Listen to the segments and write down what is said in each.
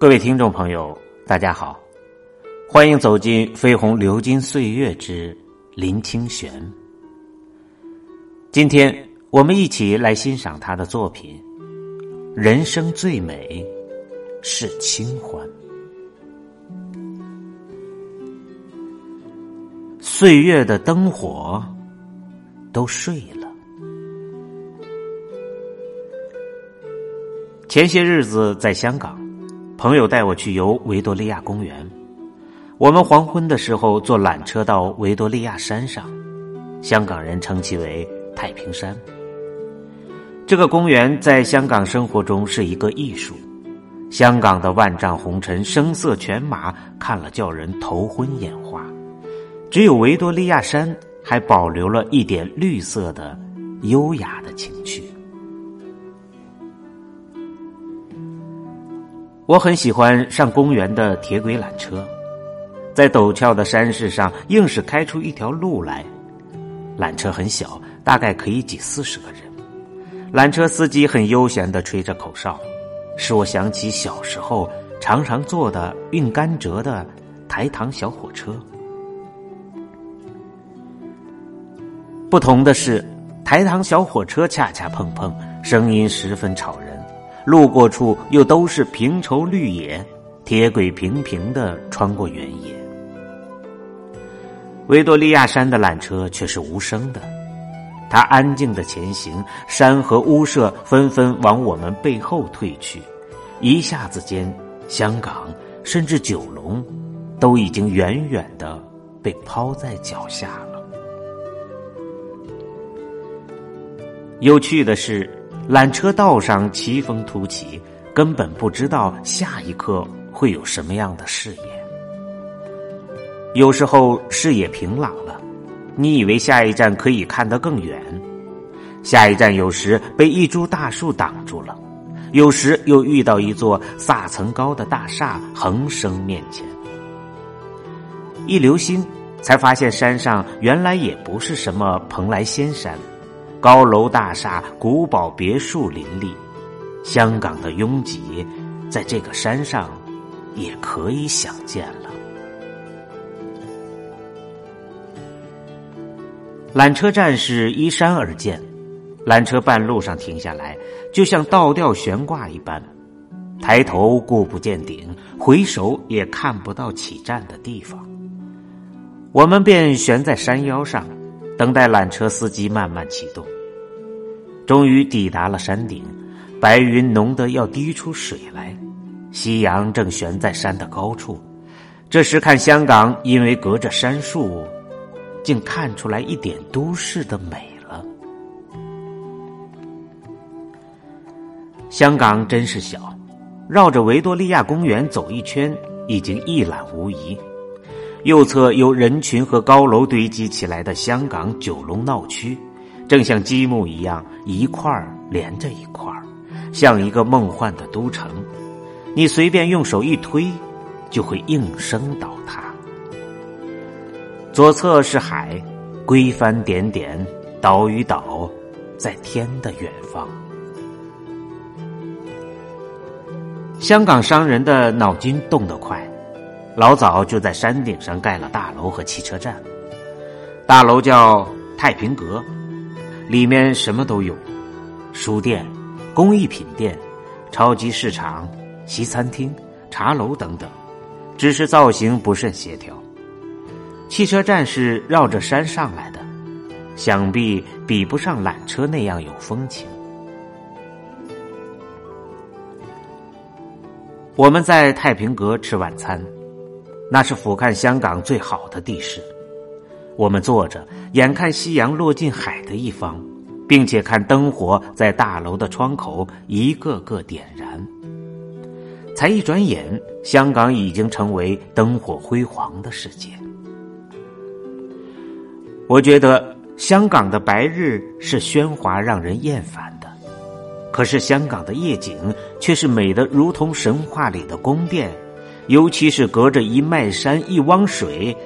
各位听众朋友，大家好，欢迎走进《飞鸿流金岁月之林清玄》。今天我们一起来欣赏他的作品《人生最美是清欢》。岁月的灯火都睡了。前些日子在香港。朋友带我去游维多利亚公园，我们黄昏的时候坐缆车到维多利亚山上，香港人称其为太平山。这个公园在香港生活中是一个艺术，香港的万丈红尘、声色犬马看了叫人头昏眼花，只有维多利亚山还保留了一点绿色的、优雅的情趣。我很喜欢上公园的铁轨缆车，在陡峭的山势上硬是开出一条路来。缆车很小，大概可以挤四十个人。缆车司机很悠闲的吹着口哨，使我想起小时候常常坐的运甘蔗的台糖小火车。不同的是，台糖小火车恰恰碰碰，声音十分吵人。路过处又都是平畴绿野，铁轨平平的穿过原野。维多利亚山的缆车却是无声的，它安静的前行，山和屋舍纷纷往我们背后退去，一下子间，香港甚至九龙，都已经远远的被抛在脚下了。有趣的是。缆车道上奇峰突起，根本不知道下一刻会有什么样的视野。有时候视野平朗了，你以为下一站可以看得更远，下一站有时被一株大树挡住了，有时又遇到一座萨层高的大厦横生面前。一留心，才发现山上原来也不是什么蓬莱仙山。高楼大厦、古堡别墅林立，香港的拥挤，在这个山上也可以想见了。缆车站是依山而建，缆车半路上停下来，就像倒吊悬挂一般，抬头顾不见顶，回首也看不到起站的地方。我们便悬在山腰上。等待缆车司机慢慢启动，终于抵达了山顶，白云浓得要滴出水来，夕阳正悬在山的高处。这时看香港，因为隔着山树，竟看出来一点都市的美了。香港真是小，绕着维多利亚公园走一圈，已经一览无遗。右侧由人群和高楼堆积起来的香港九龙闹区，正像积木一样一块连着一块，像一个梦幻的都城。你随便用手一推，就会应声倒塌。左侧是海，归帆点点，岛与岛，在天的远方。香港商人的脑筋动得快。老早就在山顶上盖了大楼和汽车站，大楼叫太平阁，里面什么都有，书店、工艺品店、超级市场、西餐厅、茶楼等等，只是造型不甚协调。汽车站是绕着山上来的，想必比不上缆车那样有风情。我们在太平阁吃晚餐。那是俯瞰香港最好的地势，我们坐着，眼看夕阳落进海的一方，并且看灯火在大楼的窗口一个个点燃。才一转眼，香港已经成为灯火辉煌的世界。我觉得香港的白日是喧哗让人厌烦的，可是香港的夜景却是美的如同神话里的宫殿。尤其是隔着一脉山一汪水，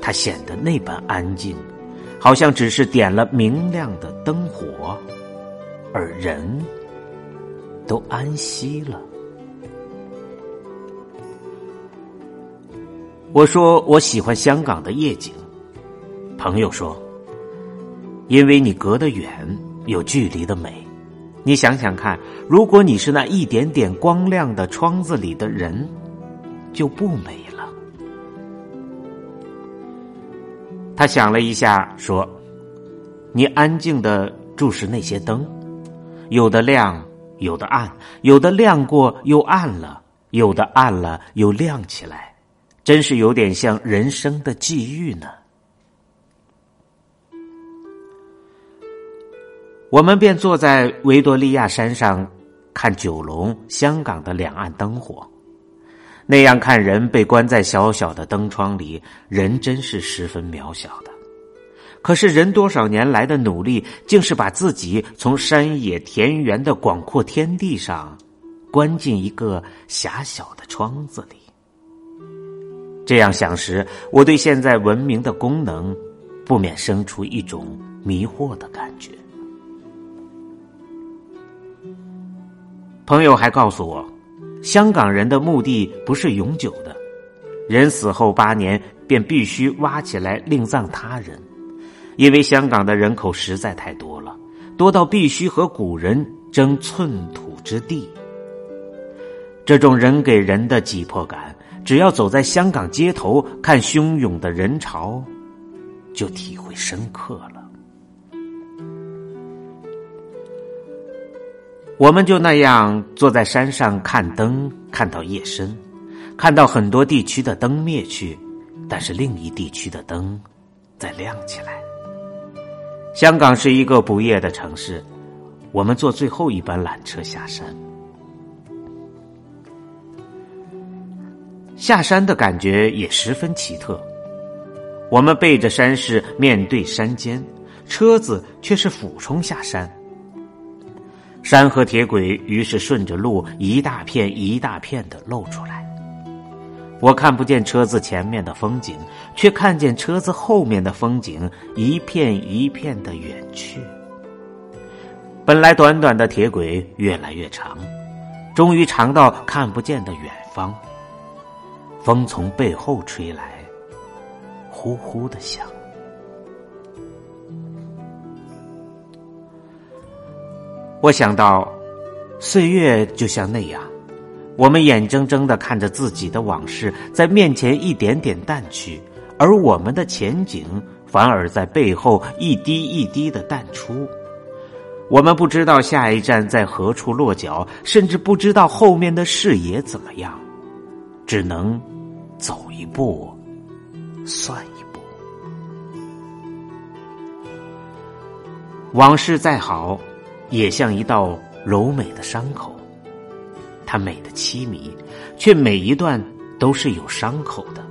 它显得那般安静，好像只是点了明亮的灯火，而人都安息了。我说我喜欢香港的夜景。朋友说，因为你隔得远，有距离的美。你想想看，如果你是那一点点光亮的窗子里的人，就不美了。他想了一下，说：“你安静的注视那些灯，有的亮，有的暗，有的亮过又暗了，有的暗了又亮起来，真是有点像人生的际遇呢。”我们便坐在维多利亚山上，看九龙、香港的两岸灯火。那样看人被关在小小的灯窗里，人真是十分渺小的。可是人多少年来的努力，竟是把自己从山野田园的广阔天地上，关进一个狭小的窗子里。这样想时，我对现在文明的功能，不免生出一种迷惑的感觉。朋友还告诉我，香港人的墓地不是永久的，人死后八年便必须挖起来另葬他人，因为香港的人口实在太多了，多到必须和古人争寸土之地。这种人给人的紧迫感，只要走在香港街头看汹涌的人潮，就体会深刻了。我们就那样坐在山上看灯，看到夜深，看到很多地区的灯灭去，但是另一地区的灯在亮起来。香港是一个不夜的城市，我们坐最后一班缆车下山。下山的感觉也十分奇特，我们背着山势面对山尖，车子却是俯冲下山。山和铁轨于是顺着路一大片一大片的露出来，我看不见车子前面的风景，却看见车子后面的风景一片一片的远去。本来短短的铁轨越来越长，终于长到看不见的远方。风从背后吹来，呼呼的响。我想到，岁月就像那样，我们眼睁睁的看着自己的往事在面前一点点淡去，而我们的前景反而在背后一滴一滴的淡出。我们不知道下一站在何处落脚，甚至不知道后面的视野怎么样，只能走一步算一步。往事再好。也像一道柔美的伤口，它美的凄迷，却每一段都是有伤口的。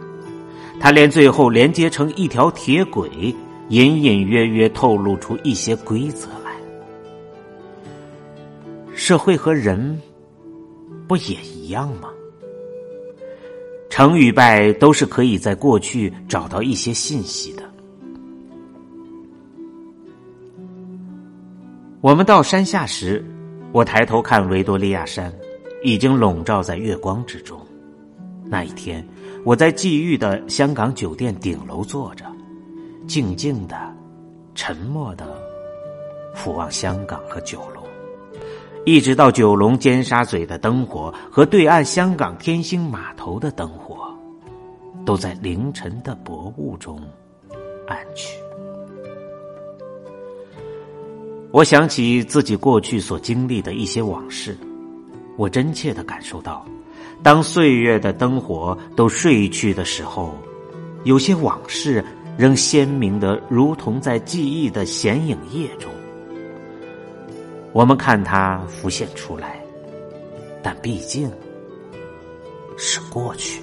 它连最后连接成一条铁轨，隐隐约约透露出一些规则来。社会和人不也一样吗？成与败都是可以在过去找到一些信息的。我们到山下时，我抬头看维多利亚山，已经笼罩在月光之中。那一天，我在际遇的香港酒店顶楼坐着，静静的、沉默的俯望香港和九龙，一直到九龙尖沙咀的灯火和对岸香港天星码头的灯火，都在凌晨的薄雾中暗去。我想起自己过去所经历的一些往事，我真切的感受到，当岁月的灯火都睡去的时候，有些往事仍鲜明的，如同在记忆的显影液中。我们看它浮现出来，但毕竟是过去。